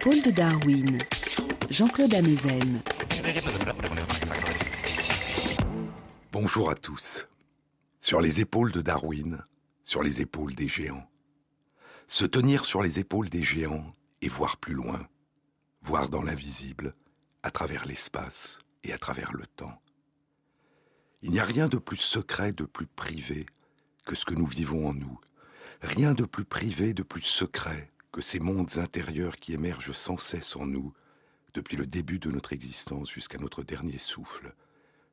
Épaules de Darwin, Jean-Claude Amezen. Bonjour à tous. Sur les épaules de Darwin, sur les épaules des géants. Se tenir sur les épaules des géants et voir plus loin, voir dans l'invisible, à travers l'espace et à travers le temps. Il n'y a rien de plus secret, de plus privé que ce que nous vivons en nous. Rien de plus privé, de plus secret que ces mondes intérieurs qui émergent sans cesse en nous, depuis le début de notre existence jusqu'à notre dernier souffle,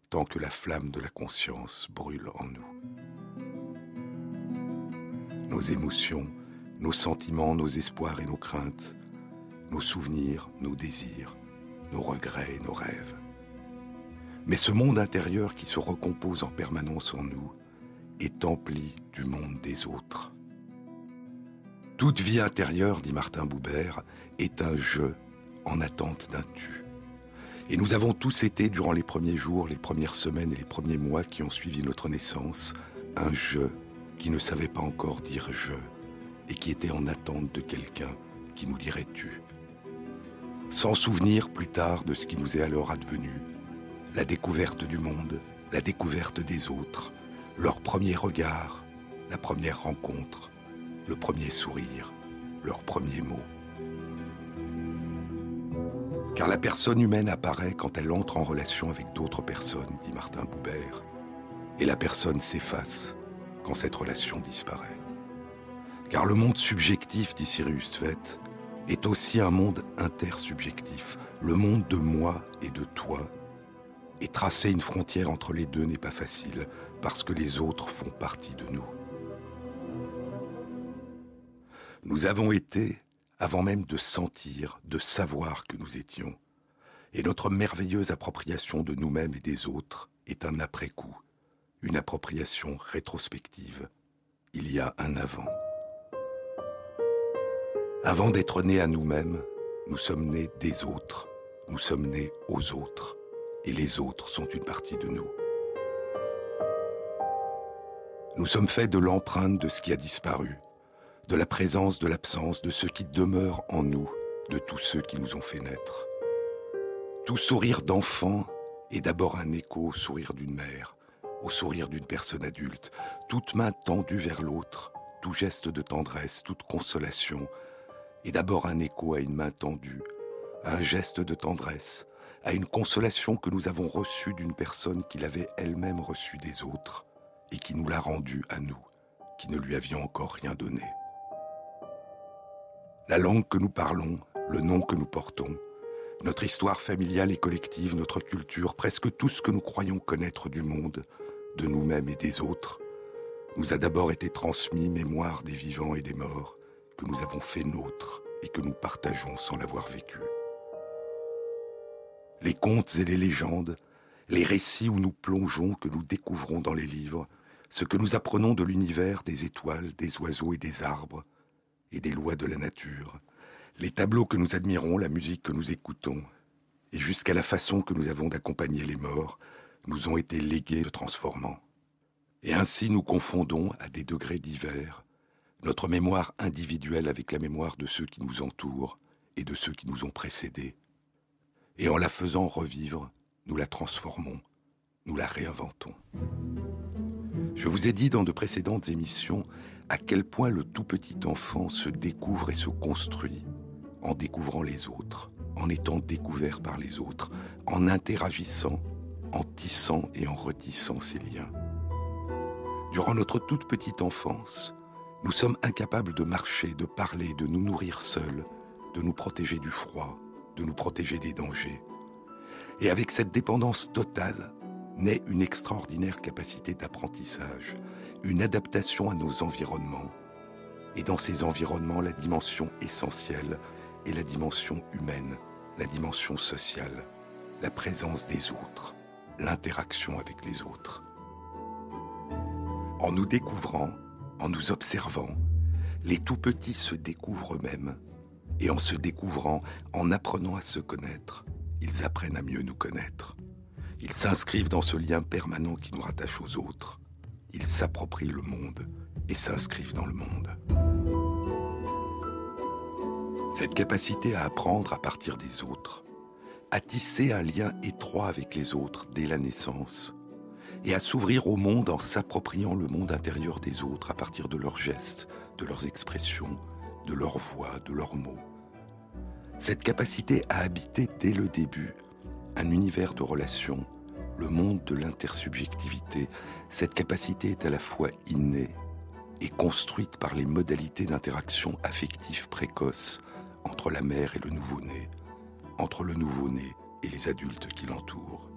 tant que la flamme de la conscience brûle en nous. Nos émotions, nos sentiments, nos espoirs et nos craintes, nos souvenirs, nos désirs, nos regrets et nos rêves. Mais ce monde intérieur qui se recompose en permanence en nous est empli du monde des autres. Toute vie intérieure, dit Martin Boubert, est un jeu en attente d'un tu. Et nous avons tous été, durant les premiers jours, les premières semaines et les premiers mois qui ont suivi notre naissance, un jeu qui ne savait pas encore dire je et qui était en attente de quelqu'un qui nous dirait tu. Sans souvenir plus tard de ce qui nous est alors advenu, la découverte du monde, la découverte des autres, leur premier regard, la première rencontre, le premier sourire, leur premier mot. Car la personne humaine apparaît quand elle entre en relation avec d'autres personnes, dit Martin Boubert, et la personne s'efface quand cette relation disparaît. Car le monde subjectif, dit Cyrus Vett, est aussi un monde intersubjectif, le monde de moi et de toi, et tracer une frontière entre les deux n'est pas facile, parce que les autres font partie de nous. Nous avons été, avant même de sentir, de savoir que nous étions, et notre merveilleuse appropriation de nous-mêmes et des autres est un après-coup, une appropriation rétrospective. Il y a un avant. Avant d'être nés à nous-mêmes, nous sommes nés des autres, nous sommes nés aux autres et les autres sont une partie de nous. Nous sommes faits de l'empreinte de ce qui a disparu, de la présence de l'absence de ce qui demeure en nous, de tous ceux qui nous ont fait naître. Tout sourire d'enfant est d'abord un écho au sourire d'une mère, au sourire d'une personne adulte, toute main tendue vers l'autre, tout geste de tendresse, toute consolation est d'abord un écho à une main tendue, à un geste de tendresse, à une consolation que nous avons reçue d'une personne qui l'avait elle-même reçue des autres et qui nous l'a rendue à nous, qui ne lui avions encore rien donné. La langue que nous parlons, le nom que nous portons, notre histoire familiale et collective, notre culture, presque tout ce que nous croyons connaître du monde, de nous-mêmes et des autres, nous a d'abord été transmis mémoire des vivants et des morts que nous avons fait nôtres et que nous partageons sans l'avoir vécu. Les contes et les légendes, les récits où nous plongeons, que nous découvrons dans les livres, ce que nous apprenons de l'univers, des étoiles, des oiseaux et des arbres, et des lois de la nature, les tableaux que nous admirons, la musique que nous écoutons, et jusqu'à la façon que nous avons d'accompagner les morts, nous ont été légués de transformants. Et ainsi nous confondons, à des degrés divers, notre mémoire individuelle avec la mémoire de ceux qui nous entourent et de ceux qui nous ont précédés, et en la faisant revivre, nous la transformons, nous la réinventons. Je vous ai dit dans de précédentes émissions à quel point le tout petit enfant se découvre et se construit en découvrant les autres, en étant découvert par les autres, en interagissant, en tissant et en retissant ces liens. Durant notre toute petite enfance, nous sommes incapables de marcher, de parler, de nous nourrir seuls, de nous protéger du froid, de nous protéger des dangers. Et avec cette dépendance totale naît une extraordinaire capacité d'apprentissage, une adaptation à nos environnements. Et dans ces environnements, la dimension essentielle est la dimension humaine, la dimension sociale, la présence des autres, l'interaction avec les autres. En nous découvrant, en nous observant, les tout petits se découvrent eux-mêmes et en se découvrant, en apprenant à se connaître, ils apprennent à mieux nous connaître. Ils s'inscrivent dans ce lien permanent qui nous rattache aux autres. Ils s'approprient le monde et s'inscrivent dans le monde. Cette capacité à apprendre à partir des autres, à tisser un lien étroit avec les autres dès la naissance, et à s'ouvrir au monde en s'appropriant le monde intérieur des autres à partir de leurs gestes, de leurs expressions, de leurs voix, de leurs mots. Cette capacité à habiter dès le début un univers de relations, le monde de l'intersubjectivité, cette capacité est à la fois innée et construite par les modalités d'interaction affective précoce entre la mère et le nouveau-né, entre le nouveau-né et les adultes qui l'entourent.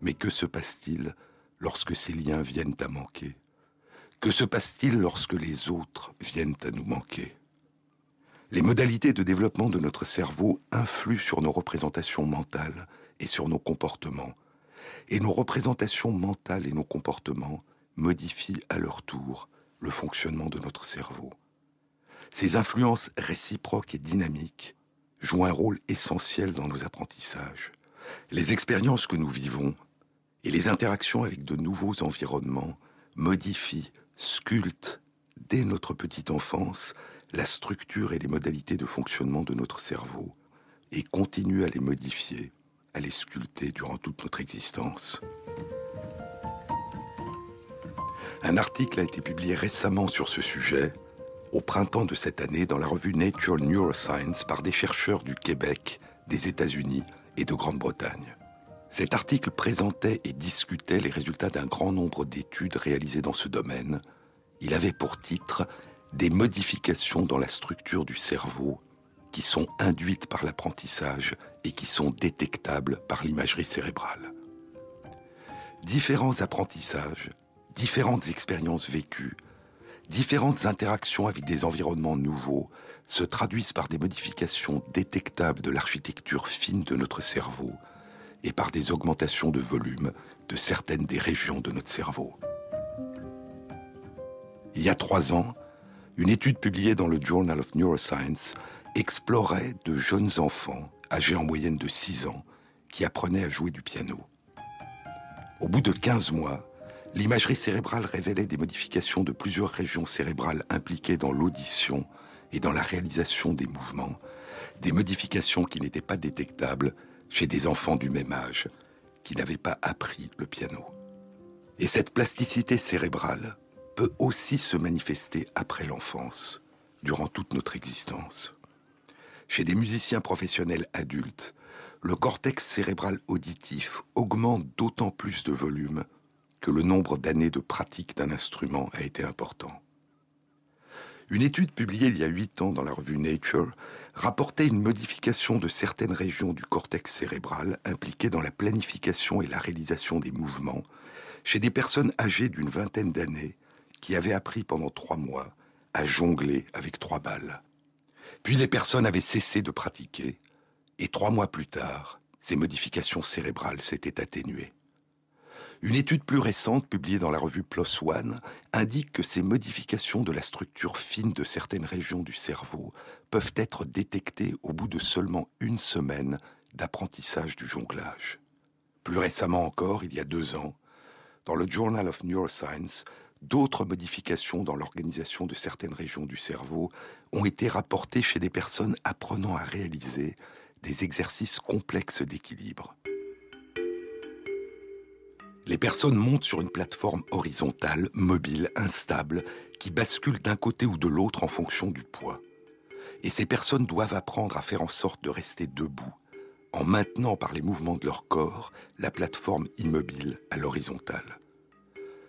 Mais que se passe-t-il lorsque ces liens viennent à manquer? Que se passe-t-il lorsque les autres viennent à nous manquer? Les modalités de développement de notre cerveau influent sur nos représentations mentales et sur nos comportements, et nos représentations mentales et nos comportements modifient à leur tour le fonctionnement de notre cerveau. Ces influences réciproques et dynamiques jouent un rôle essentiel dans nos apprentissages. Les expériences que nous vivons et les interactions avec de nouveaux environnements modifient, sculptent, dès notre petite enfance, la structure et les modalités de fonctionnement de notre cerveau, et continuent à les modifier, à les sculpter durant toute notre existence. Un article a été publié récemment sur ce sujet, au printemps de cette année, dans la revue Nature Neuroscience par des chercheurs du Québec, des États-Unis et de Grande-Bretagne. Cet article présentait et discutait les résultats d'un grand nombre d'études réalisées dans ce domaine. Il avait pour titre Des modifications dans la structure du cerveau qui sont induites par l'apprentissage et qui sont détectables par l'imagerie cérébrale. Différents apprentissages différentes expériences vécues, différentes interactions avec des environnements nouveaux se traduisent par des modifications détectables de l'architecture fine de notre cerveau et par des augmentations de volume de certaines des régions de notre cerveau. Il y a trois ans, une étude publiée dans le Journal of Neuroscience explorait de jeunes enfants, âgés en moyenne de 6 ans, qui apprenaient à jouer du piano. Au bout de 15 mois, l'imagerie cérébrale révélait des modifications de plusieurs régions cérébrales impliquées dans l'audition et dans la réalisation des mouvements, des modifications qui n'étaient pas détectables chez des enfants du même âge qui n'avaient pas appris le piano. Et cette plasticité cérébrale peut aussi se manifester après l'enfance, durant toute notre existence. Chez des musiciens professionnels adultes, le cortex cérébral auditif augmente d'autant plus de volume que le nombre d'années de pratique d'un instrument a été important. Une étude publiée il y a huit ans dans la revue Nature rapportait une modification de certaines régions du cortex cérébral impliquées dans la planification et la réalisation des mouvements chez des personnes âgées d'une vingtaine d'années qui avaient appris pendant trois mois à jongler avec trois balles. Puis les personnes avaient cessé de pratiquer et trois mois plus tard, ces modifications cérébrales s'étaient atténuées. Une étude plus récente, publiée dans la revue PLOS ONE, indique que ces modifications de la structure fine de certaines régions du cerveau peuvent être détectées au bout de seulement une semaine d'apprentissage du jonglage. Plus récemment encore, il y a deux ans, dans le Journal of Neuroscience, d'autres modifications dans l'organisation de certaines régions du cerveau ont été rapportées chez des personnes apprenant à réaliser des exercices complexes d'équilibre les personnes montent sur une plateforme horizontale, mobile, instable, qui bascule d'un côté ou de l'autre en fonction du poids. Et ces personnes doivent apprendre à faire en sorte de rester debout, en maintenant par les mouvements de leur corps la plateforme immobile à l'horizontale.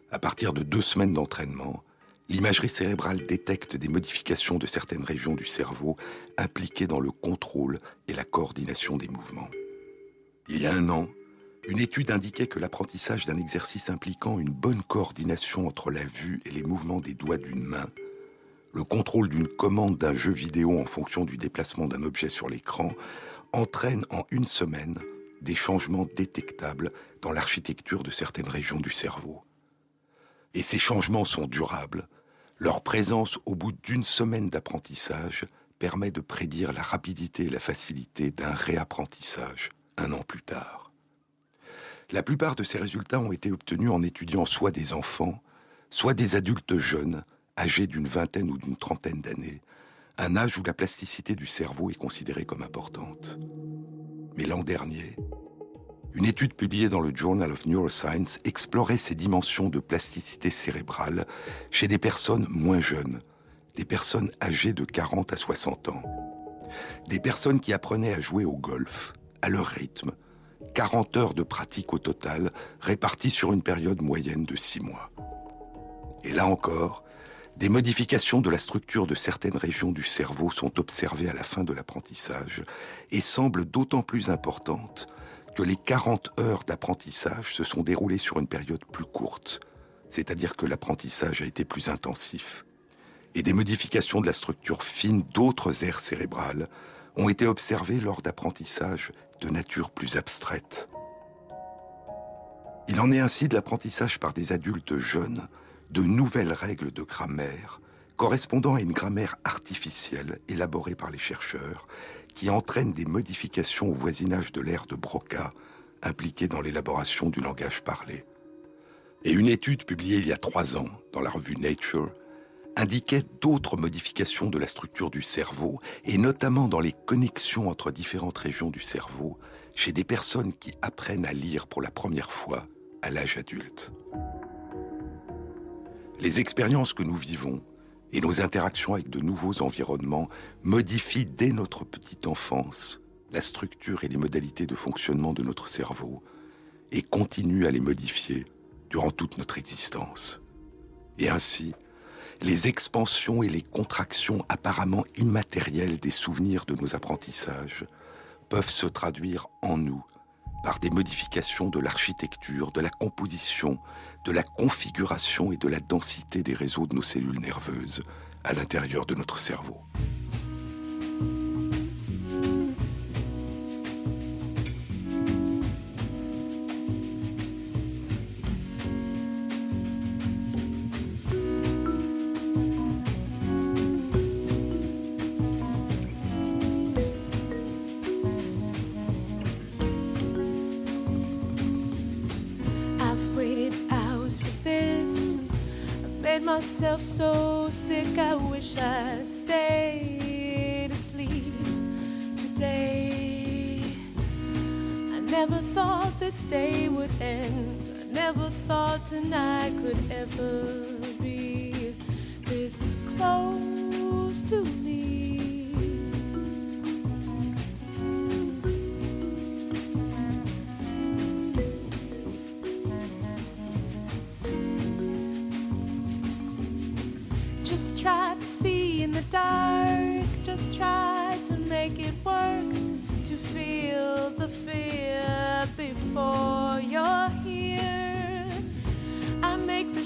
À partir de deux semaines d'entraînement, l'imagerie cérébrale détecte des modifications de certaines régions du cerveau impliquées dans le contrôle et la coordination des mouvements. Il y a un an, une étude indiquait que l'apprentissage d'un exercice impliquant une bonne coordination entre la vue et les mouvements des doigts d'une main, le contrôle d'une commande d'un jeu vidéo en fonction du déplacement d'un objet sur l'écran, entraîne en une semaine des changements détectables dans l'architecture de certaines régions du cerveau. Et ces changements sont durables. Leur présence au bout d'une semaine d'apprentissage permet de prédire la rapidité et la facilité d'un réapprentissage un an plus tard. La plupart de ces résultats ont été obtenus en étudiant soit des enfants, soit des adultes jeunes, âgés d'une vingtaine ou d'une trentaine d'années, un âge où la plasticité du cerveau est considérée comme importante. Mais l'an dernier, une étude publiée dans le Journal of Neuroscience explorait ces dimensions de plasticité cérébrale chez des personnes moins jeunes, des personnes âgées de 40 à 60 ans, des personnes qui apprenaient à jouer au golf, à leur rythme, 40 heures de pratique au total, réparties sur une période moyenne de 6 mois. Et là encore, des modifications de la structure de certaines régions du cerveau sont observées à la fin de l'apprentissage et semblent d'autant plus importantes que les 40 heures d'apprentissage se sont déroulées sur une période plus courte, c'est-à-dire que l'apprentissage a été plus intensif. Et des modifications de la structure fine d'autres aires cérébrales ont été observées lors d'apprentissage de nature plus abstraite. Il en est ainsi de l'apprentissage par des adultes jeunes de nouvelles règles de grammaire correspondant à une grammaire artificielle élaborée par les chercheurs qui entraîne des modifications au voisinage de l'ère de Broca impliquée dans l'élaboration du langage parlé. Et une étude publiée il y a trois ans dans la revue Nature indiquait d'autres modifications de la structure du cerveau, et notamment dans les connexions entre différentes régions du cerveau, chez des personnes qui apprennent à lire pour la première fois à l'âge adulte. Les expériences que nous vivons et nos interactions avec de nouveaux environnements modifient dès notre petite enfance la structure et les modalités de fonctionnement de notre cerveau et continuent à les modifier durant toute notre existence. Et ainsi, les expansions et les contractions apparemment immatérielles des souvenirs de nos apprentissages peuvent se traduire en nous par des modifications de l'architecture, de la composition, de la configuration et de la densité des réseaux de nos cellules nerveuses à l'intérieur de notre cerveau.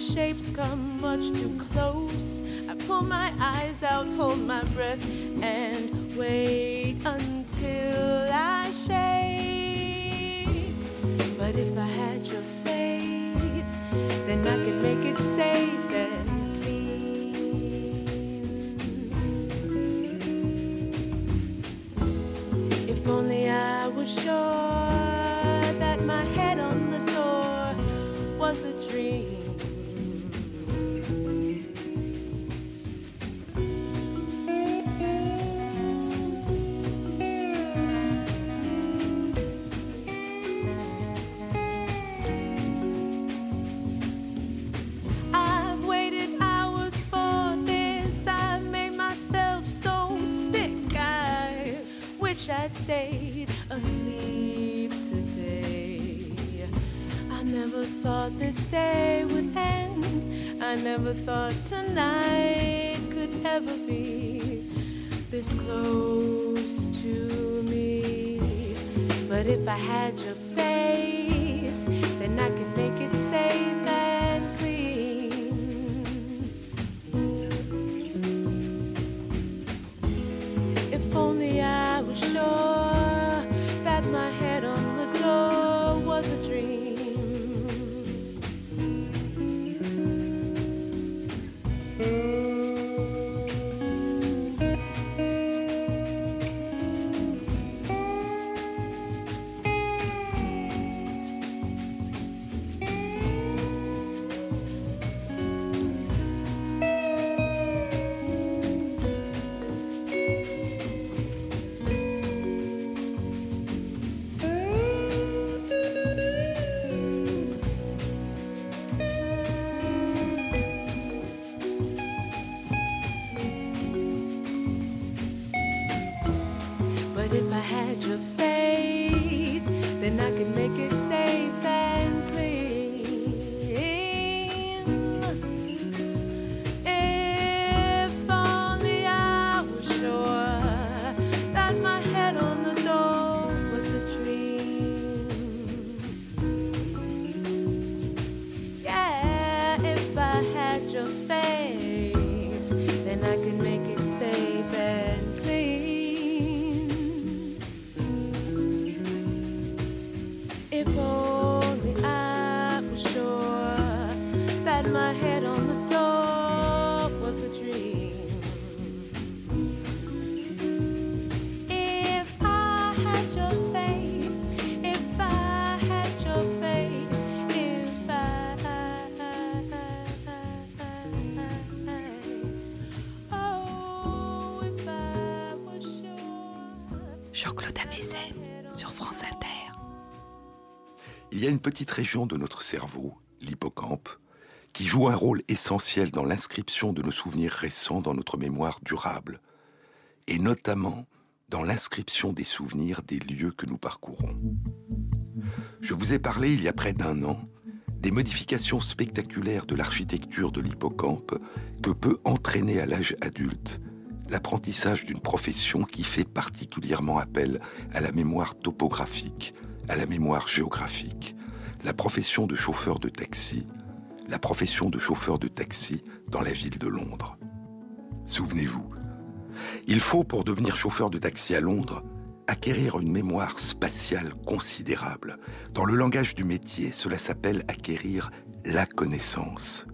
Shapes come much too close. I pull my eyes out, hold my breath, and wait until I shake. But if I had your faith, then I could make it safe stayed asleep today. I never thought this day would end. I never thought tonight could ever be this close to me. But if I had your petite région de notre cerveau, l'hippocampe, qui joue un rôle essentiel dans l'inscription de nos souvenirs récents dans notre mémoire durable, et notamment dans l'inscription des souvenirs des lieux que nous parcourons. Je vous ai parlé il y a près d'un an des modifications spectaculaires de l'architecture de l'hippocampe que peut entraîner à l'âge adulte l'apprentissage d'une profession qui fait particulièrement appel à la mémoire topographique, à la mémoire géographique, la profession de chauffeur de taxi, la profession de chauffeur de taxi dans la ville de Londres. Souvenez-vous, il faut pour devenir chauffeur de taxi à Londres acquérir une mémoire spatiale considérable. Dans le langage du métier, cela s'appelle acquérir la connaissance.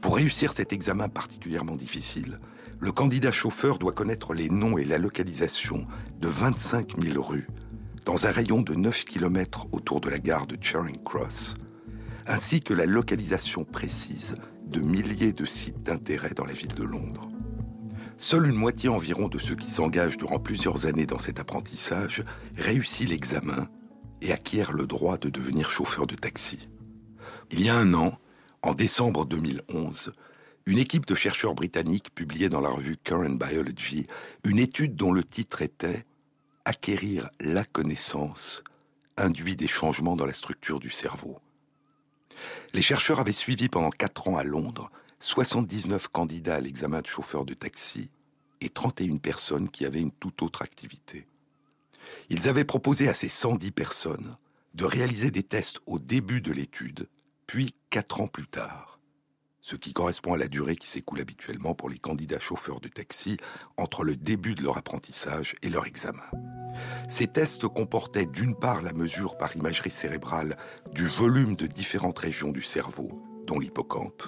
Pour réussir cet examen particulièrement difficile, le candidat chauffeur doit connaître les noms et la localisation de 25 000 rues, dans un rayon de 9 km autour de la gare de Charing Cross, ainsi que la localisation précise de milliers de sites d'intérêt dans la ville de Londres. Seule une moitié environ de ceux qui s'engagent durant plusieurs années dans cet apprentissage réussit l'examen et acquiert le droit de devenir chauffeur de taxi. Il y a un an, en décembre 2011, une équipe de chercheurs britanniques publiait dans la revue Current Biology une étude dont le titre était Acquérir la connaissance induit des changements dans la structure du cerveau. Les chercheurs avaient suivi pendant quatre ans à Londres 79 candidats à l'examen de chauffeur de taxi et 31 personnes qui avaient une toute autre activité. Ils avaient proposé à ces 110 personnes de réaliser des tests au début de l'étude, puis quatre ans plus tard ce qui correspond à la durée qui s'écoule habituellement pour les candidats chauffeurs de taxi entre le début de leur apprentissage et leur examen. Ces tests comportaient d'une part la mesure par imagerie cérébrale du volume de différentes régions du cerveau, dont l'hippocampe,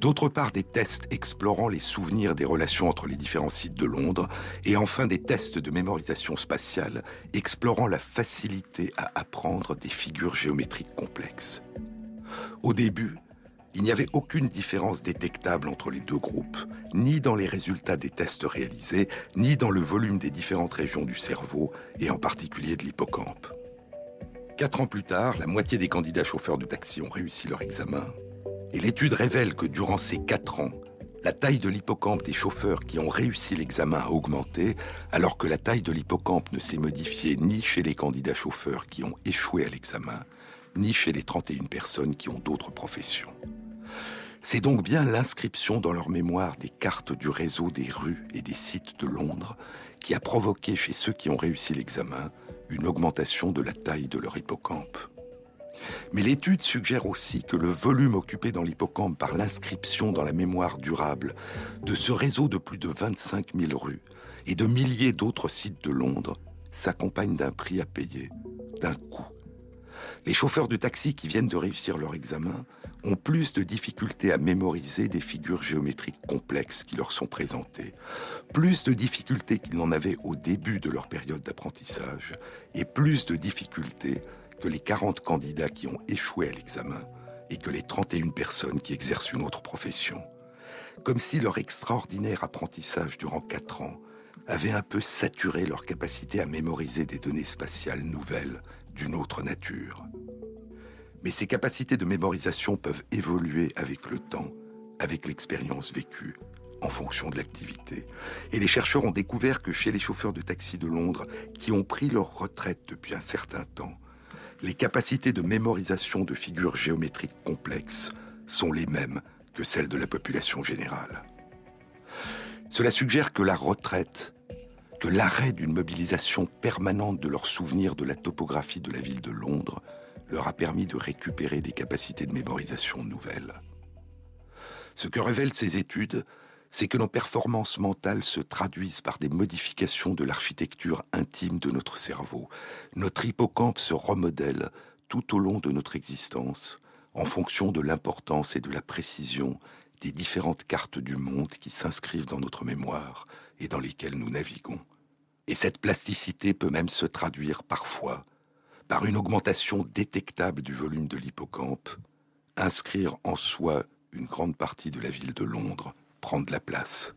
d'autre part des tests explorant les souvenirs des relations entre les différents sites de Londres, et enfin des tests de mémorisation spatiale explorant la facilité à apprendre des figures géométriques complexes. Au début, il n'y avait aucune différence détectable entre les deux groupes, ni dans les résultats des tests réalisés, ni dans le volume des différentes régions du cerveau, et en particulier de l'hippocampe. Quatre ans plus tard, la moitié des candidats chauffeurs de taxi ont réussi leur examen, et l'étude révèle que durant ces quatre ans, la taille de l'hippocampe des chauffeurs qui ont réussi l'examen a augmenté, alors que la taille de l'hippocampe ne s'est modifiée ni chez les candidats chauffeurs qui ont échoué à l'examen, ni chez les 31 personnes qui ont d'autres professions. C'est donc bien l'inscription dans leur mémoire des cartes du réseau des rues et des sites de Londres qui a provoqué chez ceux qui ont réussi l'examen une augmentation de la taille de leur hippocampe. Mais l'étude suggère aussi que le volume occupé dans l'hippocampe par l'inscription dans la mémoire durable de ce réseau de plus de 25 000 rues et de milliers d'autres sites de Londres s'accompagne d'un prix à payer, d'un coût. Les chauffeurs de taxi qui viennent de réussir leur examen ont plus de difficultés à mémoriser des figures géométriques complexes qui leur sont présentées, plus de difficultés qu'ils n'en avaient au début de leur période d'apprentissage, et plus de difficultés que les 40 candidats qui ont échoué à l'examen et que les 31 personnes qui exercent une autre profession. Comme si leur extraordinaire apprentissage durant 4 ans avait un peu saturé leur capacité à mémoriser des données spatiales nouvelles d'une autre nature. Mais ces capacités de mémorisation peuvent évoluer avec le temps, avec l'expérience vécue, en fonction de l'activité. Et les chercheurs ont découvert que chez les chauffeurs de taxi de Londres qui ont pris leur retraite depuis un certain temps, les capacités de mémorisation de figures géométriques complexes sont les mêmes que celles de la population générale. Cela suggère que la retraite, que l'arrêt d'une mobilisation permanente de leurs souvenirs de la topographie de la ville de Londres leur a permis de récupérer des capacités de mémorisation nouvelles. Ce que révèlent ces études, c'est que nos performances mentales se traduisent par des modifications de l'architecture intime de notre cerveau. Notre hippocampe se remodèle tout au long de notre existence en fonction de l'importance et de la précision des différentes cartes du monde qui s'inscrivent dans notre mémoire et dans lesquelles nous naviguons. Et cette plasticité peut même se traduire parfois par une augmentation détectable du volume de l'hippocampe, inscrire en soi une grande partie de la ville de Londres prendre la place.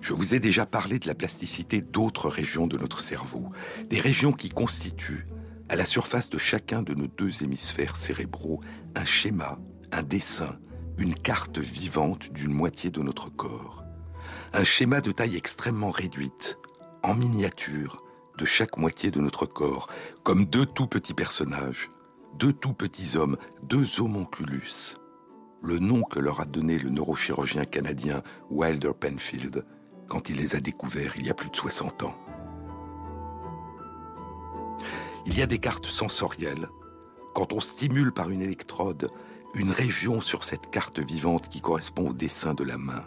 Je vous ai déjà parlé de la plasticité d'autres régions de notre cerveau, des régions qui constituent, à la surface de chacun de nos deux hémisphères cérébraux, un schéma, un dessin, une carte vivante d'une moitié de notre corps. Un schéma de taille extrêmement réduite, en miniature, de chaque moitié de notre corps, comme deux tout petits personnages, deux tout petits hommes, deux homonculus le nom que leur a donné le neurochirurgien canadien Wilder Penfield quand il les a découverts il y a plus de 60 ans. Il y a des cartes sensorielles. Quand on stimule par une électrode une région sur cette carte vivante qui correspond au dessin de la main,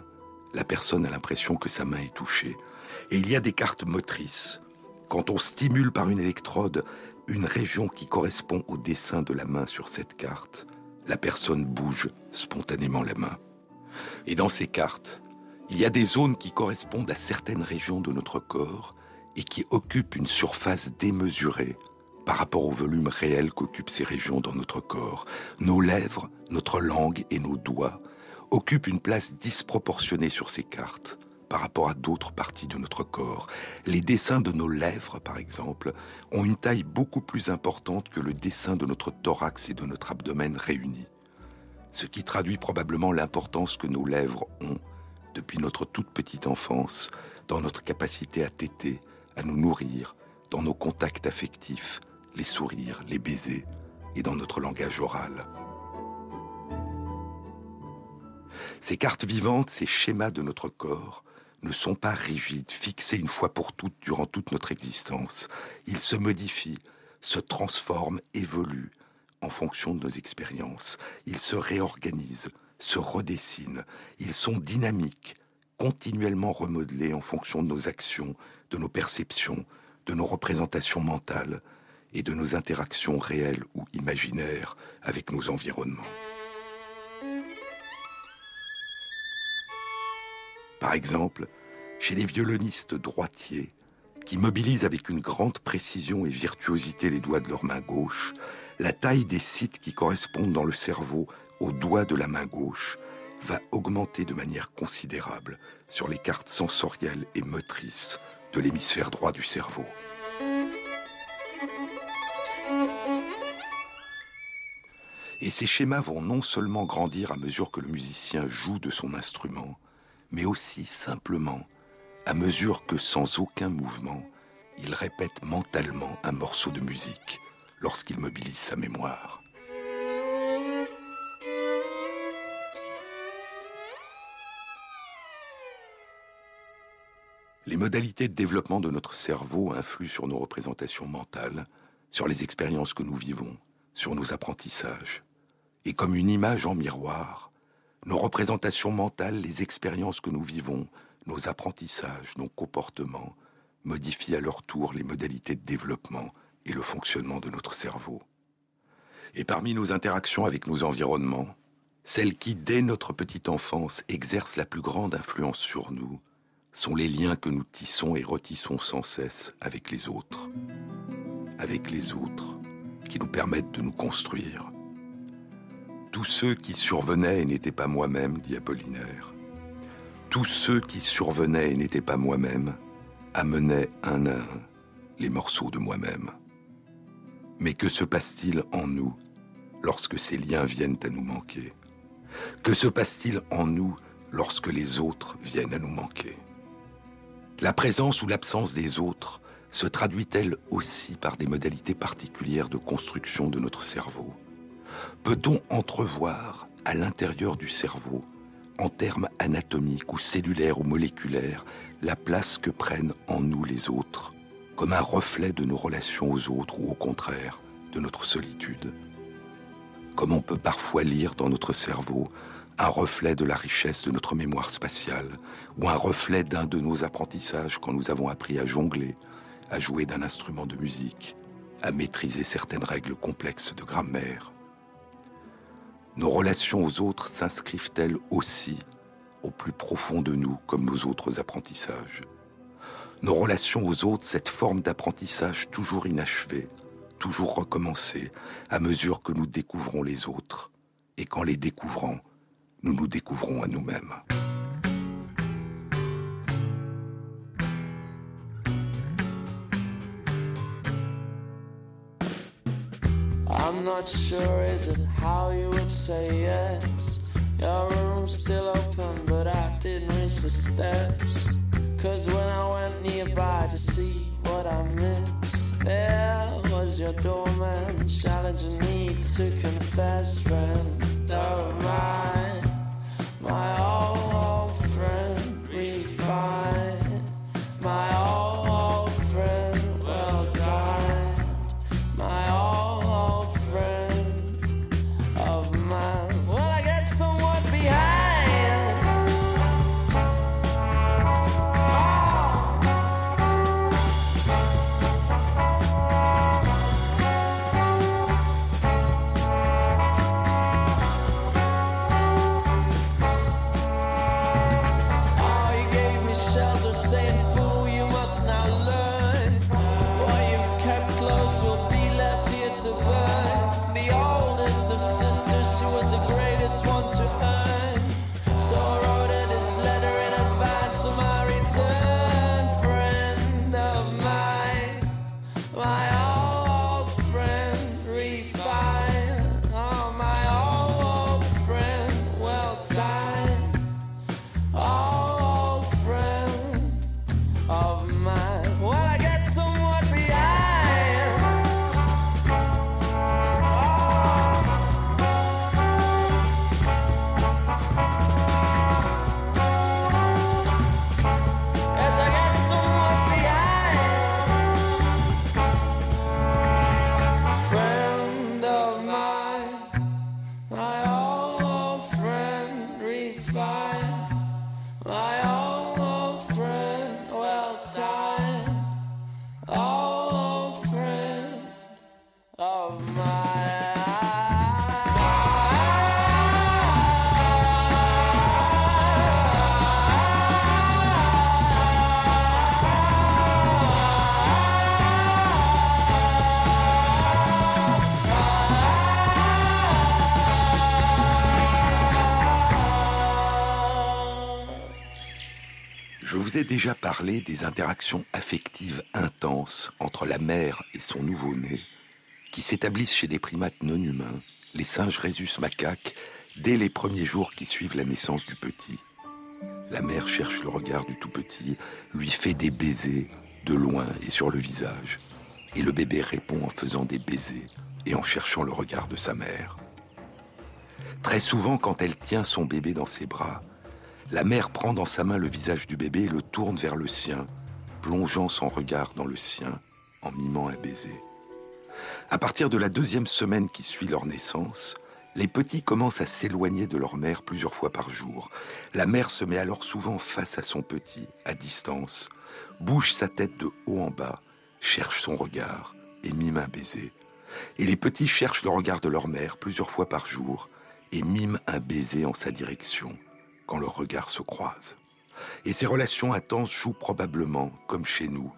la personne a l'impression que sa main est touchée. Et il y a des cartes motrices. Quand on stimule par une électrode une région qui correspond au dessin de la main sur cette carte, la personne bouge spontanément la main. Et dans ces cartes, il y a des zones qui correspondent à certaines régions de notre corps et qui occupent une surface démesurée par rapport au volume réel qu'occupent ces régions dans notre corps. Nos lèvres, notre langue et nos doigts occupent une place disproportionnée sur ces cartes par rapport à d'autres parties de notre corps. Les dessins de nos lèvres, par exemple, ont une taille beaucoup plus importante que le dessin de notre thorax et de notre abdomen réunis. Ce qui traduit probablement l'importance que nos lèvres ont, depuis notre toute petite enfance, dans notre capacité à téter, à nous nourrir, dans nos contacts affectifs, les sourires, les baisers, et dans notre langage oral. Ces cartes vivantes, ces schémas de notre corps, ne sont pas rigides, fixés une fois pour toutes durant toute notre existence. Ils se modifient, se transforment, évoluent en fonction de nos expériences. Ils se réorganisent, se redessinent. Ils sont dynamiques, continuellement remodelés en fonction de nos actions, de nos perceptions, de nos représentations mentales et de nos interactions réelles ou imaginaires avec nos environnements. Par exemple, chez les violonistes droitiers, qui mobilisent avec une grande précision et virtuosité les doigts de leur main gauche, la taille des sites qui correspondent dans le cerveau aux doigts de la main gauche va augmenter de manière considérable sur les cartes sensorielles et motrices de l'hémisphère droit du cerveau. Et ces schémas vont non seulement grandir à mesure que le musicien joue de son instrument, mais aussi simplement à mesure que sans aucun mouvement, il répète mentalement un morceau de musique lorsqu'il mobilise sa mémoire. Les modalités de développement de notre cerveau influent sur nos représentations mentales, sur les expériences que nous vivons, sur nos apprentissages. Et comme une image en miroir, nos représentations mentales, les expériences que nous vivons, nos apprentissages, nos comportements modifient à leur tour les modalités de développement et le fonctionnement de notre cerveau. Et parmi nos interactions avec nos environnements, celles qui, dès notre petite enfance, exercent la plus grande influence sur nous, sont les liens que nous tissons et retissons sans cesse avec les autres. Avec les autres qui nous permettent de nous construire, tous ceux qui survenaient et n'étaient pas moi-même, dit Apollinaire. Tous ceux qui survenaient et n'étaient pas moi-même amenaient un à un les morceaux de moi-même. Mais que se passe-t-il en nous lorsque ces liens viennent à nous manquer? Que se passe-t-il en nous lorsque les autres viennent à nous manquer? La présence ou l'absence des autres se traduit-elle aussi par des modalités particulières de construction de notre cerveau? Peut-on entrevoir à l'intérieur du cerveau, en termes anatomiques ou cellulaires ou moléculaires, la place que prennent en nous les autres, comme un reflet de nos relations aux autres ou au contraire de notre solitude? Comme on peut parfois lire dans notre cerveau un reflet de la richesse de notre mémoire spatiale, ou un reflet d'un de nos apprentissages quand nous avons appris à jongler, à jouer d'un instrument de musique, à maîtriser certaines règles complexes de grammaire. Nos relations aux autres s'inscrivent-elles aussi au plus profond de nous comme nos autres apprentissages? Nos relations aux autres, cette forme d'apprentissage toujours inachevée, toujours recommencée, à mesure que nous découvrons les autres, et qu'en les découvrant, nous nous découvrons à nous-mêmes. I'm not sure, is it how you would say yes? Your room's still open, but I didn't reach the steps. Cause when I went nearby to see what I missed, there was your doorman challenging me to confess, friend of my outside. Déjà parlé des interactions affectives intenses entre la mère et son nouveau-né, qui s'établissent chez des primates non humains, les singes rhésus macaques, dès les premiers jours qui suivent la naissance du petit. La mère cherche le regard du tout petit, lui fait des baisers de loin et sur le visage, et le bébé répond en faisant des baisers et en cherchant le regard de sa mère. Très souvent, quand elle tient son bébé dans ses bras, la mère prend dans sa main le visage du bébé et le tourne vers le sien, plongeant son regard dans le sien en mimant un baiser. À partir de la deuxième semaine qui suit leur naissance, les petits commencent à s'éloigner de leur mère plusieurs fois par jour. La mère se met alors souvent face à son petit, à distance, bouge sa tête de haut en bas, cherche son regard et mime un baiser. Et les petits cherchent le regard de leur mère plusieurs fois par jour et miment un baiser en sa direction quand leurs regards se croisent. Et ces relations intenses jouent probablement, comme chez nous,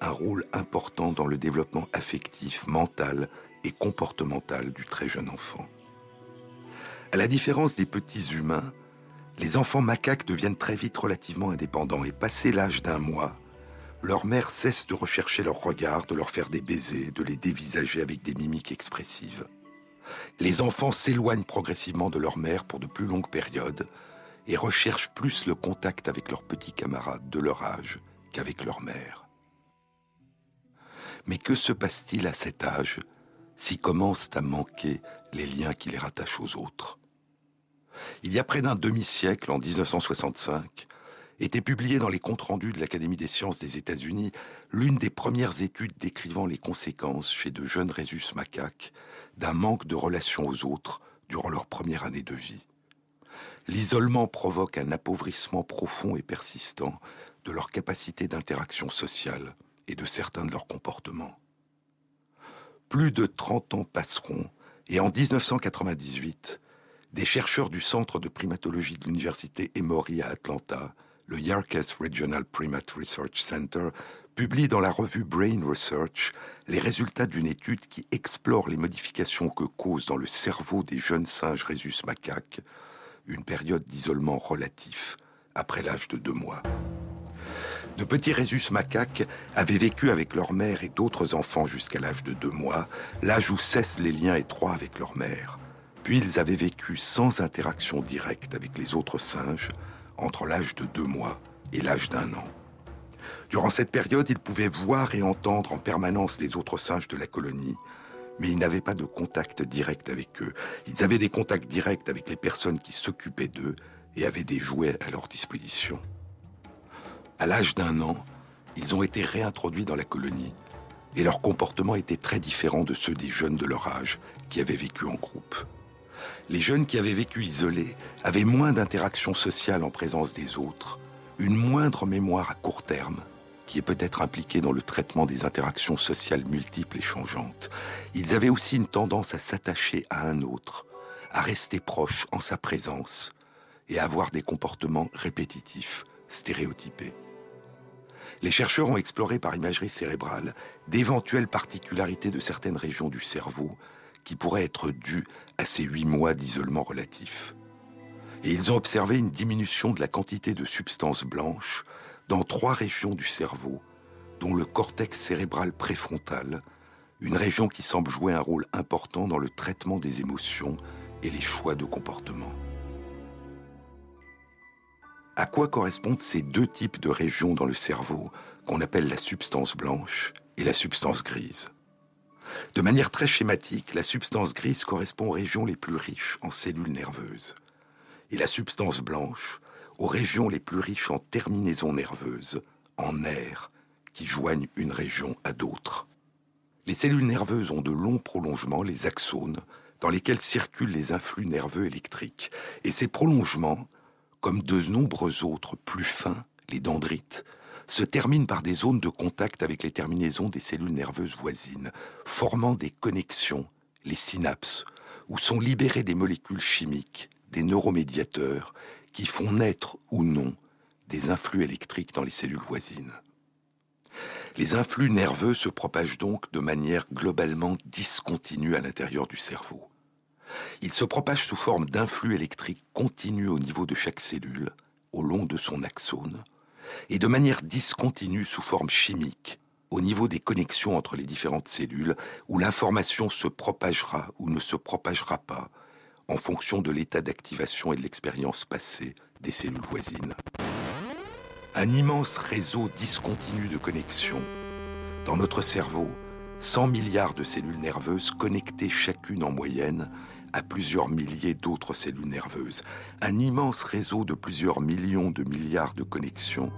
un rôle important dans le développement affectif, mental et comportemental du très jeune enfant. À la différence des petits humains, les enfants macaques deviennent très vite relativement indépendants et passé l'âge d'un mois, leur mère cesse de rechercher leur regard, de leur faire des baisers, de les dévisager avec des mimiques expressives. Les enfants s'éloignent progressivement de leur mère pour de plus longues périodes et recherchent plus le contact avec leurs petits camarades de leur âge qu'avec leur mère. Mais que se passe-t-il à cet âge si commencent à manquer les liens qui les rattachent aux autres? Il y a près d'un demi-siècle, en 1965, était publiée dans les comptes rendus de l'Académie des sciences des États-Unis l'une des premières études décrivant les conséquences chez de jeunes rhésus macaques d'un manque de relation aux autres durant leur première année de vie. L'isolement provoque un appauvrissement profond et persistant de leur capacité d'interaction sociale et de certains de leurs comportements. Plus de 30 ans passeront et en 1998, des chercheurs du Centre de primatologie de l'Université Emory à Atlanta, le Yarkes Regional Primate Research Center, publie dans la revue Brain Research les résultats d'une étude qui explore les modifications que cause dans le cerveau des jeunes singes rhésus macaques une période d'isolement relatif après l'âge de deux mois. De petits rhésus macaques avaient vécu avec leur mère et d'autres enfants jusqu'à l'âge de deux mois, l'âge où cessent les liens étroits avec leur mère. Puis ils avaient vécu sans interaction directe avec les autres singes entre l'âge de deux mois et l'âge d'un an. Durant cette période, ils pouvaient voir et entendre en permanence les autres singes de la colonie, mais ils n'avaient pas de contact direct avec eux. Ils avaient des contacts directs avec les personnes qui s'occupaient d'eux et avaient des jouets à leur disposition. À l'âge d'un an, ils ont été réintroduits dans la colonie et leur comportement était très différent de ceux des jeunes de leur âge qui avaient vécu en groupe. Les jeunes qui avaient vécu isolés avaient moins d'interactions sociales en présence des autres, une moindre mémoire à court terme qui est peut-être impliqué dans le traitement des interactions sociales multiples et changeantes. Ils avaient aussi une tendance à s'attacher à un autre, à rester proches en sa présence et à avoir des comportements répétitifs, stéréotypés. Les chercheurs ont exploré par imagerie cérébrale d'éventuelles particularités de certaines régions du cerveau qui pourraient être dues à ces huit mois d'isolement relatif. Et ils ont observé une diminution de la quantité de substances blanches dans trois régions du cerveau, dont le cortex cérébral préfrontal, une région qui semble jouer un rôle important dans le traitement des émotions et les choix de comportement. À quoi correspondent ces deux types de régions dans le cerveau qu'on appelle la substance blanche et la substance grise? De manière très schématique, la substance grise correspond aux régions les plus riches en cellules nerveuses et la substance blanche aux régions les plus riches en terminaisons nerveuses, en nerfs, qui joignent une région à d'autres. Les cellules nerveuses ont de longs prolongements, les axones, dans lesquels circulent les influx nerveux électriques. Et ces prolongements, comme de nombreux autres plus fins, les dendrites, se terminent par des zones de contact avec les terminaisons des cellules nerveuses voisines, formant des connexions, les synapses, où sont libérées des molécules chimiques, des neuromédiateurs, qui font naître ou non des influx électriques dans les cellules voisines. Les influx nerveux se propagent donc de manière globalement discontinue à l'intérieur du cerveau. Ils se propagent sous forme d'influx électriques continus au niveau de chaque cellule, au long de son axone, et de manière discontinue sous forme chimique, au niveau des connexions entre les différentes cellules, où l'information se propagera ou ne se propagera pas en fonction de l'état d'activation et de l'expérience passée des cellules voisines. Un immense réseau discontinu de connexions. Dans notre cerveau, 100 milliards de cellules nerveuses connectées chacune en moyenne à plusieurs milliers d'autres cellules nerveuses. Un immense réseau de plusieurs millions de milliards de connexions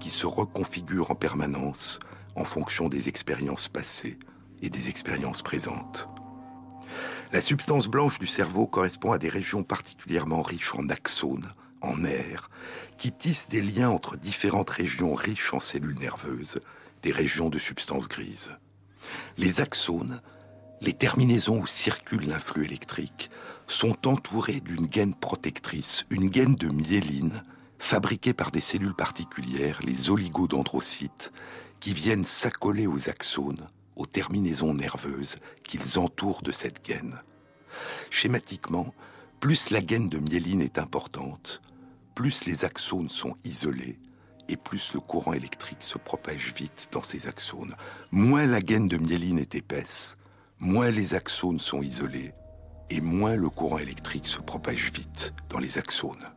qui se reconfigurent en permanence en fonction des expériences passées et des expériences présentes. La substance blanche du cerveau correspond à des régions particulièrement riches en axones, en nerfs, qui tissent des liens entre différentes régions riches en cellules nerveuses, des régions de substance grise. Les axones, les terminaisons où circule l'influx électrique, sont entourés d'une gaine protectrice, une gaine de myéline, fabriquée par des cellules particulières, les oligodendrocytes, qui viennent s'accoler aux axones aux terminaisons nerveuses qu'ils entourent de cette gaine. Schématiquement, plus la gaine de myéline est importante, plus les axones sont isolés et plus le courant électrique se propage vite dans ces axones. Moins la gaine de myéline est épaisse, moins les axones sont isolés et moins le courant électrique se propage vite dans les axones.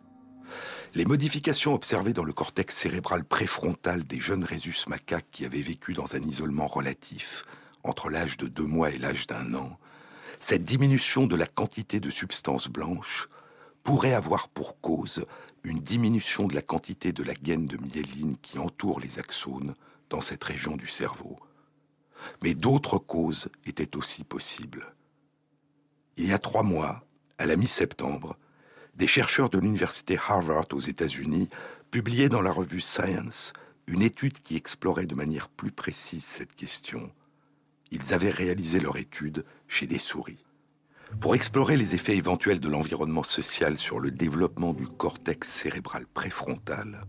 Les modifications observées dans le cortex cérébral préfrontal des jeunes rhésus macaques qui avaient vécu dans un isolement relatif entre l'âge de deux mois et l'âge d'un an, cette diminution de la quantité de substances blanches pourrait avoir pour cause une diminution de la quantité de la gaine de myéline qui entoure les axones dans cette région du cerveau. Mais d'autres causes étaient aussi possibles. Il y a trois mois, à la mi-septembre, des chercheurs de l'université Harvard aux États-Unis publiaient dans la revue Science une étude qui explorait de manière plus précise cette question. Ils avaient réalisé leur étude chez des souris. Pour explorer les effets éventuels de l'environnement social sur le développement du cortex cérébral préfrontal,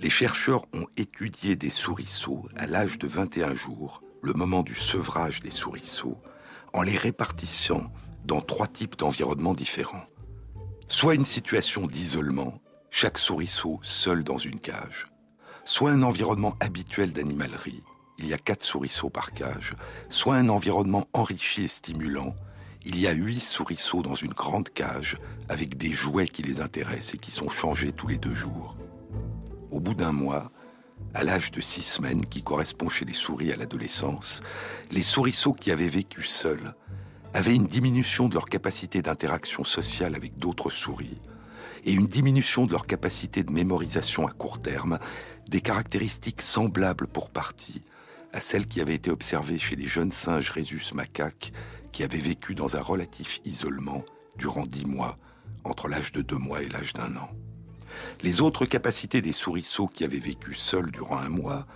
les chercheurs ont étudié des souriceaux à l'âge de 21 jours, le moment du sevrage des souriceaux, en les répartissant dans trois types d'environnements différents. Soit une situation d'isolement, chaque souriceau seul dans une cage, soit un environnement habituel d'animalerie, il y a quatre souriceaux par cage, soit un environnement enrichi et stimulant, il y a huit souriceaux dans une grande cage avec des jouets qui les intéressent et qui sont changés tous les deux jours. Au bout d'un mois, à l'âge de six semaines qui correspond chez les souris à l'adolescence, les souriceaux qui avaient vécu seuls avaient une diminution de leur capacité d'interaction sociale avec d'autres souris et une diminution de leur capacité de mémorisation à court terme, des caractéristiques semblables pour partie à celles qui avaient été observées chez les jeunes singes rhésus macaques qui avaient vécu dans un relatif isolement durant dix mois, entre l'âge de deux mois et l'âge d'un an. Les autres capacités des souriceaux qui avaient vécu seuls durant un mois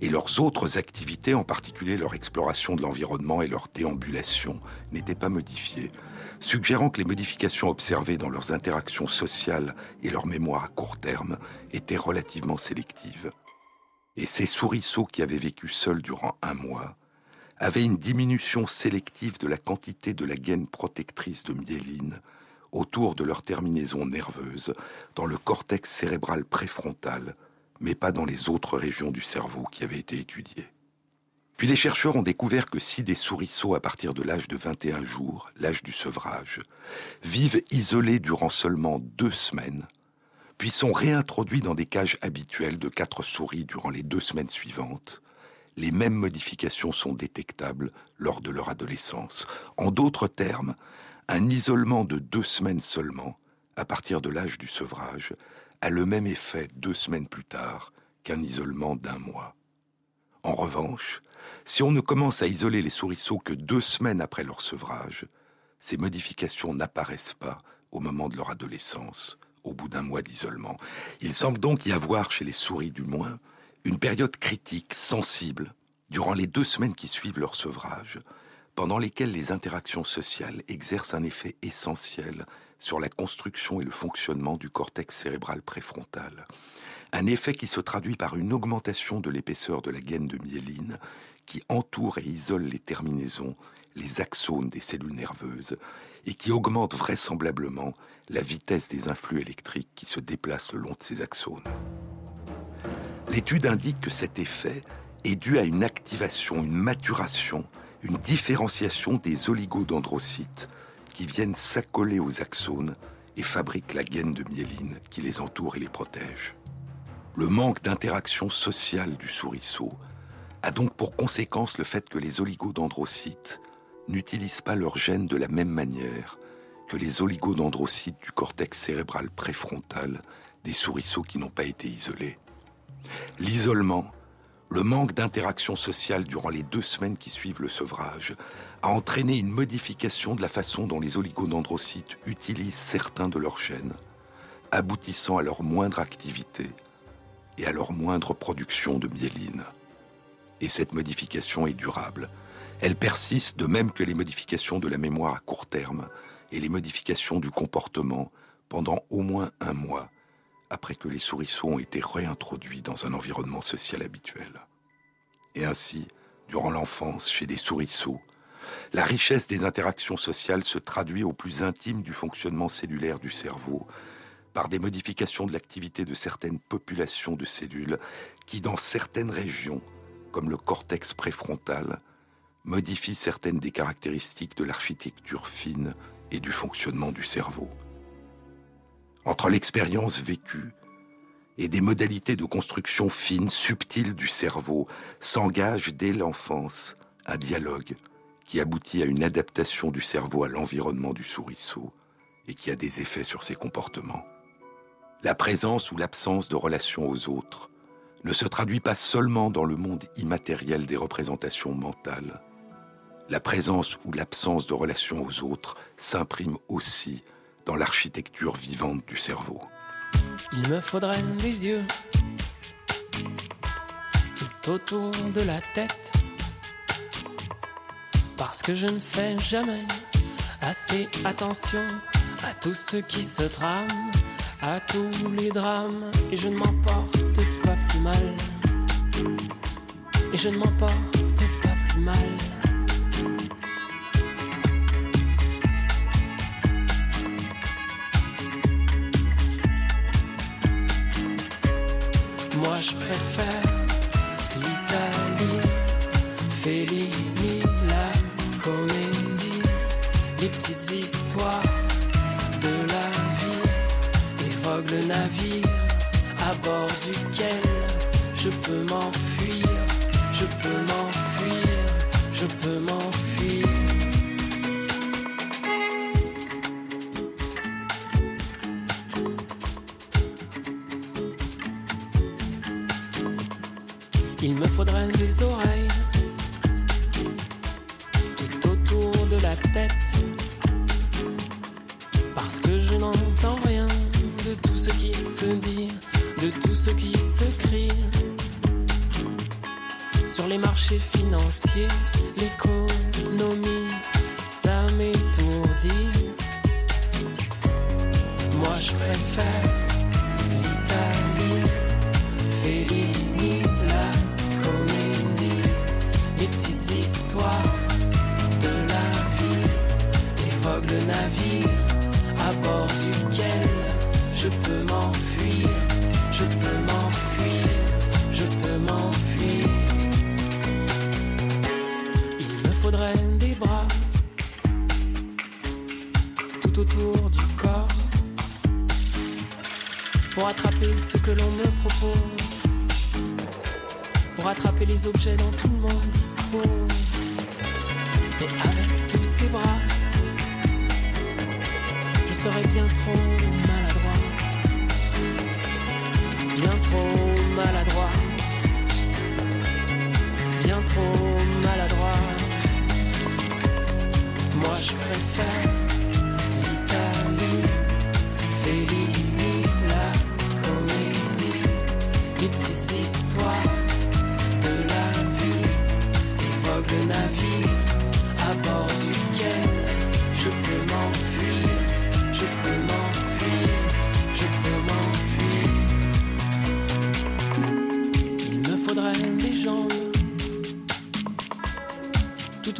et leurs autres activités, en particulier leur exploration de l'environnement et leur déambulation, n'étaient pas modifiées, suggérant que les modifications observées dans leurs interactions sociales et leur mémoire à court terme étaient relativement sélectives. Et ces souriceaux qui avaient vécu seuls durant un mois avaient une diminution sélective de la quantité de la gaine protectrice de myéline autour de leur terminaison nerveuse dans le cortex cérébral préfrontal mais pas dans les autres régions du cerveau qui avaient été étudiées. Puis les chercheurs ont découvert que si des souriceaux à partir de l'âge de 21 jours, l'âge du sevrage, vivent isolés durant seulement deux semaines, puis sont réintroduits dans des cages habituelles de quatre souris durant les deux semaines suivantes, les mêmes modifications sont détectables lors de leur adolescence. En d'autres termes, un isolement de deux semaines seulement, à partir de l'âge du sevrage, a le même effet deux semaines plus tard qu'un isolement d'un mois. En revanche, si on ne commence à isoler les souriceaux que deux semaines après leur sevrage, ces modifications n'apparaissent pas au moment de leur adolescence, au bout d'un mois d'isolement. Il semble donc y avoir, chez les souris du moins, une période critique, sensible, durant les deux semaines qui suivent leur sevrage, pendant lesquelles les interactions sociales exercent un effet essentiel sur la construction et le fonctionnement du cortex cérébral préfrontal. Un effet qui se traduit par une augmentation de l'épaisseur de la gaine de myéline qui entoure et isole les terminaisons, les axones des cellules nerveuses, et qui augmente vraisemblablement la vitesse des influx électriques qui se déplacent le long de ces axones. L'étude indique que cet effet est dû à une activation, une maturation, une différenciation des oligodendrocytes qui viennent s'accoler aux axones et fabriquent la gaine de myéline qui les entoure et les protège. Le manque d'interaction sociale du souriceau a donc pour conséquence le fait que les oligodendrocytes n'utilisent pas leurs gènes de la même manière que les oligodendrocytes du cortex cérébral préfrontal des souriceaux qui n'ont pas été isolés. L'isolement, le manque d'interaction sociale durant les deux semaines qui suivent le sevrage a entraîné une modification de la façon dont les oligodendrocytes utilisent certains de leurs gènes, aboutissant à leur moindre activité et à leur moindre production de myéline. Et cette modification est durable. Elle persiste de même que les modifications de la mémoire à court terme et les modifications du comportement pendant au moins un mois après que les souriceaux ont été réintroduits dans un environnement social habituel. Et ainsi, durant l'enfance, chez des souriceaux, la richesse des interactions sociales se traduit au plus intime du fonctionnement cellulaire du cerveau par des modifications de l'activité de certaines populations de cellules qui, dans certaines régions, comme le cortex préfrontal, modifient certaines des caractéristiques de l'architecture fine et du fonctionnement du cerveau. Entre l'expérience vécue et des modalités de construction fines, subtiles du cerveau, s'engage dès l'enfance un dialogue qui aboutit à une adaptation du cerveau à l'environnement du souriceau et qui a des effets sur ses comportements. La présence ou l'absence de relation aux autres ne se traduit pas seulement dans le monde immatériel des représentations mentales. La présence ou l'absence de relation aux autres s'imprime aussi dans l'architecture vivante du cerveau. Il me faudrait des yeux tout autour de la tête parce que je ne fais jamais assez attention à tout ce qui se trame, à tous les drames, et je ne m'emporte pas plus mal. Et je ne m'emporte pas plus mal. Je préfère l'Italie, Fellini, la comédie, les petites histoires de la vie, évoque le navire à bord duquel je peux m'enfuir, je peux m'enfuir, je peux m'enfuir. Il me faudrait des oreilles tout autour de la tête. Parce que je n'entends rien de tout ce qui se dit, de tout ce qui se crie. Sur les marchés financiers, l'économie, ça m'étourdit. Moi je préfère de la vie, évoque le navire à bord duquel je peux m'enfuir, je peux m'enfuir, je peux m'enfuir. Il me faudrait des bras tout autour du corps pour attraper ce que l'on me propose, pour attraper les objets dont tout le monde dispose. Et avec tous ces bras, je serais bien trop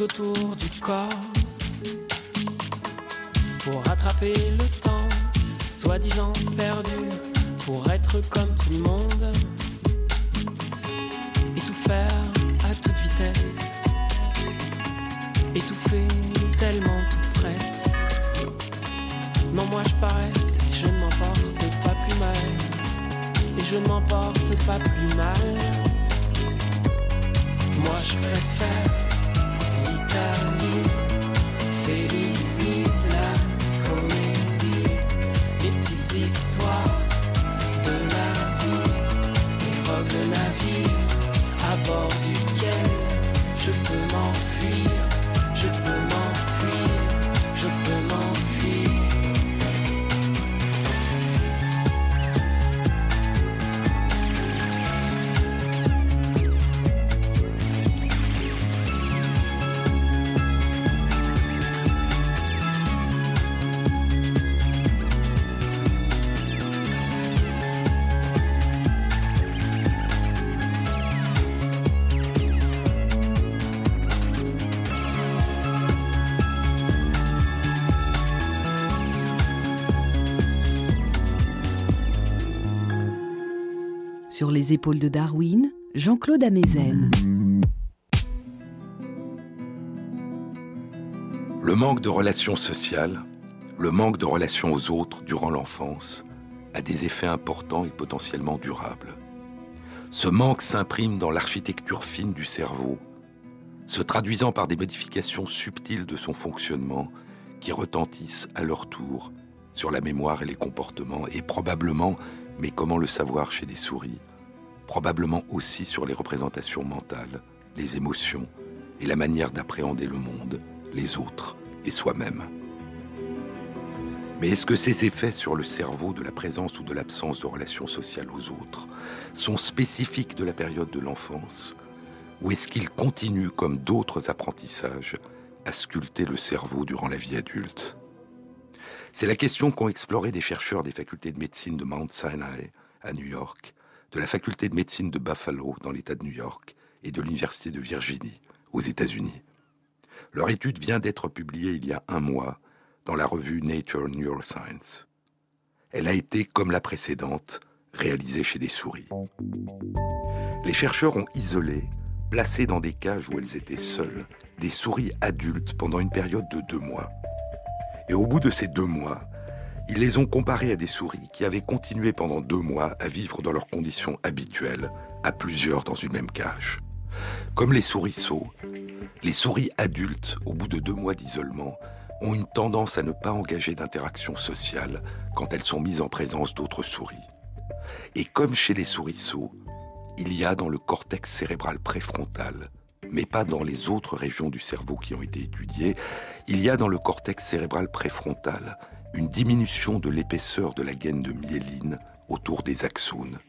autour du corps pour rattraper le temps, soi-disant perdu, pour être comme tout le monde et tout faire à toute vitesse, étouffer tellement tout presse. Non, moi je paresse et je ne m'emporte pas plus mal, et je ne m'emporte pas plus mal. Moi je préfère l'Italie, Fellini, de Darwin, Jean-Claude Amezen. Le manque de relations sociales, le manque de relations aux autres durant l'enfance a des effets importants et potentiellement durables. Ce manque s'imprime dans l'architecture fine du cerveau, se traduisant par des modifications subtiles de son fonctionnement qui retentissent à leur tour sur la mémoire et les comportements, et probablement, mais comment le savoir chez des souris, probablement aussi sur les représentations mentales, les émotions et la manière d'appréhender le monde, les autres et soi-même. Mais est-ce que ces effets sur le cerveau de la présence ou de l'absence de relations sociales aux autres sont spécifiques de la période de l'enfance Ou est-ce qu'ils continuent, comme d'autres apprentissages, à sculpter le cerveau durant la vie adulte? C'est la question qu'ont exploré des chercheurs des facultés de médecine de Mount Sinai à New York, de la faculté de médecine de Buffalo dans l'État de New York et de l'Université de Virginie aux États-Unis. Leur étude vient d'être publiée il y a un mois dans la revue Nature Neuroscience. Elle a été, comme la précédente, réalisée chez des souris. Les chercheurs ont isolé, placé dans des cages où elles étaient seules, des souris adultes pendant une période de deux mois. Et au bout de ces deux mois, ils les ont comparées à des souris qui avaient continué pendant deux mois à vivre dans leurs conditions habituelles, à plusieurs dans une même cage. Comme les souris-sauts, les souris adultes, au bout de deux mois d'isolement, ont une tendance à ne pas engager d'interaction sociale quand elles sont mises en présence d'autres souris. Et comme chez les souriceaux, il y a dans le cortex cérébral préfrontal, mais pas dans les autres régions du cerveau qui ont été étudiées, il y a dans le cortex cérébral préfrontal une diminution de l'épaisseur de la gaine de myéline autour des axones.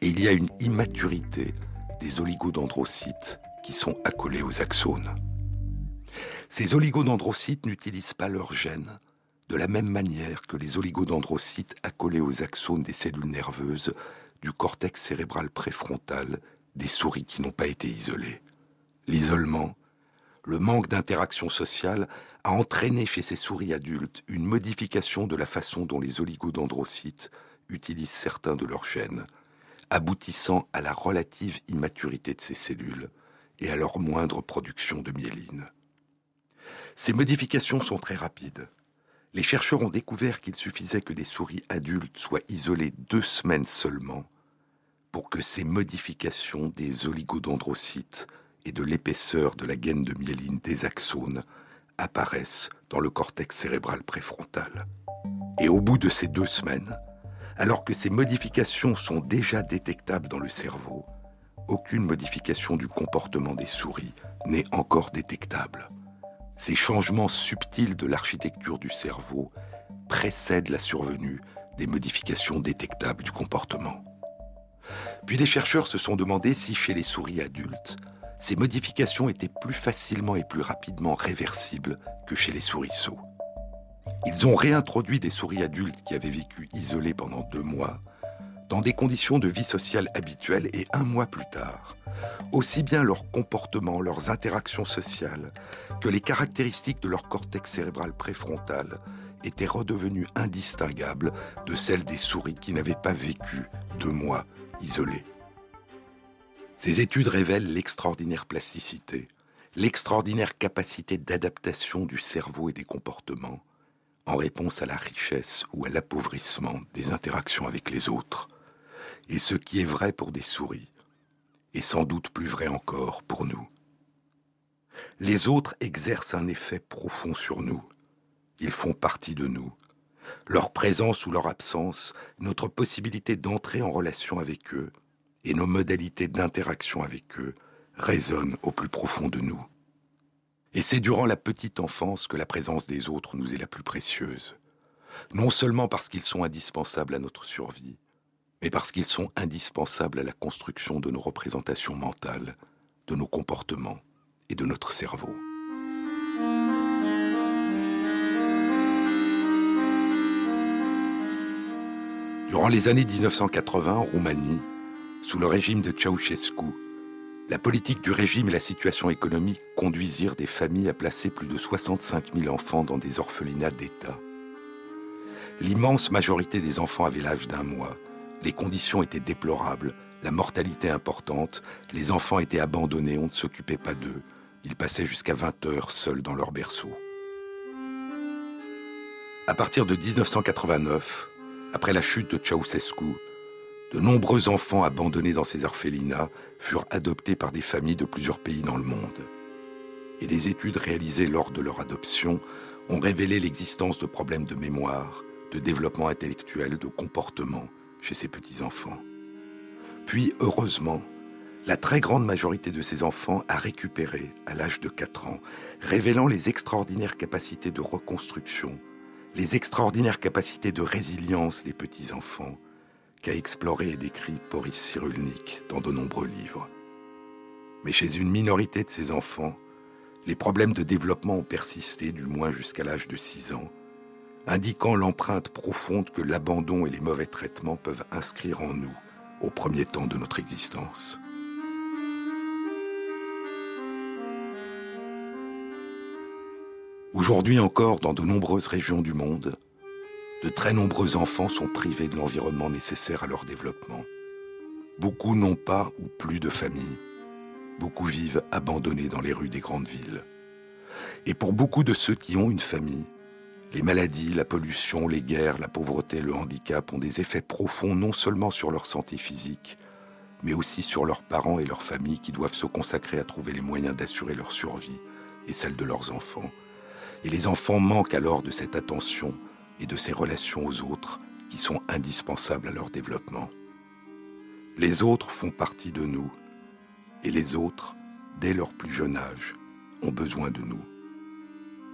Et il y a une immaturité des oligodendrocytes qui sont accolés aux axones. Ces oligodendrocytes n'utilisent pas leurs gènes de la même manière que les oligodendrocytes accolés aux axones des cellules nerveuses du cortex cérébral préfrontal des souris qui n'ont pas été isolées. L'isolement, le manque d'interaction sociale a entraîné chez ces souris adultes une modification de la façon dont les oligodendrocytes utilisent certains de leurs gènes, aboutissant à la relative immaturité de ces cellules et à leur moindre production de myéline. Ces modifications sont très rapides. Les chercheurs ont découvert qu'il suffisait que des souris adultes soient isolées deux semaines seulement pour que ces modifications des oligodendrocytes et de l'épaisseur de la gaine de myéline des axones apparaissent dans le cortex cérébral préfrontal. Et au bout de ces deux semaines, alors que ces modifications sont déjà détectables dans le cerveau, aucune modification du comportement des souris n'est encore détectable. Ces changements subtils de l'architecture du cerveau précèdent la survenue des modifications détectables du comportement. Puis les chercheurs se sont demandé si chez les souris adultes, ces modifications étaient plus facilement et plus rapidement réversibles que chez les souris-sauts. Ils ont réintroduit des souris adultes qui avaient vécu isolées pendant deux mois dans des conditions de vie sociale habituelles et un mois plus tard, aussi bien leur comportement, leurs interactions sociales, que les caractéristiques de leur cortex cérébral préfrontal étaient redevenues indistinguables de celles des souris qui n'avaient pas vécu deux mois isolées. Ces études révèlent l'extraordinaire plasticité, l'extraordinaire capacité d'adaptation du cerveau et des comportements en réponse à la richesse ou à l'appauvrissement des interactions avec les autres. Et ce qui est vrai pour des souris est sans doute plus vrai encore pour nous. Les autres exercent un effet profond sur nous. Ils font partie de nous. Leur présence ou leur absence, notre possibilité d'entrer en relation avec eux et nos modalités d'interaction avec eux résonnent au plus profond de nous. Et c'est durant la petite enfance que la présence des autres nous est la plus précieuse. Non seulement parce qu'ils sont indispensables à notre survie, mais parce qu'ils sont indispensables à la construction de nos représentations mentales, de nos comportements et de notre cerveau. Durant les années 1980 en Roumanie, sous le régime de Ceausescu, la politique du régime et la situation économique conduisirent des familles à placer plus de 65 000 enfants dans des orphelinats d'État. L'immense majorité des enfants avaient l'âge d'un mois, les conditions étaient déplorables, la mortalité importante, les enfants étaient abandonnés, on ne s'occupait pas d'eux. Ils passaient jusqu'à 20 heures seuls dans leur berceau. À partir de 1989, Après la chute de Ceausescu, de nombreux enfants abandonnés dans ces orphelinats furent adoptés par des familles de plusieurs pays dans le monde. Et des études réalisées lors de leur adoption ont révélé l'existence de problèmes de mémoire, de développement intellectuel, de comportement chez ces petits-enfants. Puis, heureusement, la très grande majorité de ces enfants a récupéré à l'âge de 4 ans, révélant les extraordinaires capacités de reconstruction, les extraordinaires capacités de résilience des petits-enfants qu'a exploré et décrit Boris Cyrulnik dans de nombreux livres. Mais chez une minorité de ces enfants, les problèmes de développement ont persisté du moins jusqu'à l'âge de 6 ans, indiquant l'empreinte profonde que l'abandon et les mauvais traitements peuvent inscrire en nous au premier temps de notre existence. Aujourd'hui encore, dans de nombreuses régions du monde, de très nombreux enfants sont privés de l'environnement nécessaire à leur développement. Beaucoup n'ont pas ou plus de famille. Beaucoup vivent abandonnés dans les rues des grandes villes. Et pour beaucoup de ceux qui ont une famille, les maladies, la pollution, les guerres, la pauvreté, le handicap ont des effets profonds non seulement sur leur santé physique, mais aussi sur leurs parents et leurs familles qui doivent se consacrer à trouver les moyens d'assurer leur survie et celle de leurs enfants. Et les enfants manquent alors de cette attention et de ces relations aux autres qui sont indispensables à leur développement. Les autres font partie de nous, et les autres, dès leur plus jeune âge, ont besoin de nous.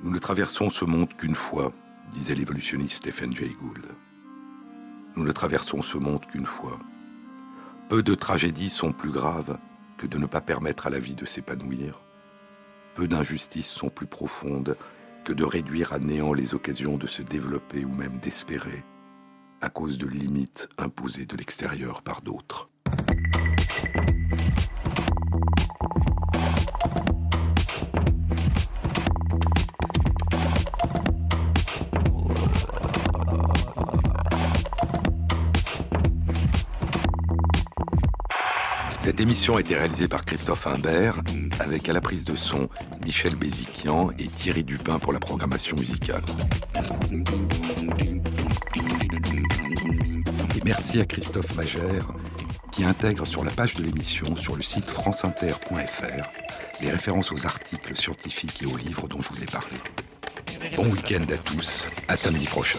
Nous ne traversons ce monde qu'une fois, disait l'évolutionniste Stephen Jay Gould. Nous ne traversons ce monde qu'une fois. Peu de tragédies sont plus graves que de ne pas permettre à la vie de s'épanouir. Peu d'injustices sont plus profondes que de réduire à néant les occasions de se développer ou même d'espérer à cause de limites imposées de l'extérieur par d'autres. Cette émission a été réalisée par Christophe Imbert, avec à la prise de son Michel Béziquian et Thierry Dupin pour la programmation musicale. Et merci à Christophe Magère, qui intègre sur la page de l'émission, sur le site franceinter.fr, les références aux articles scientifiques et aux livres dont je vous ai parlé. Bon week-end à tous, à samedi prochain.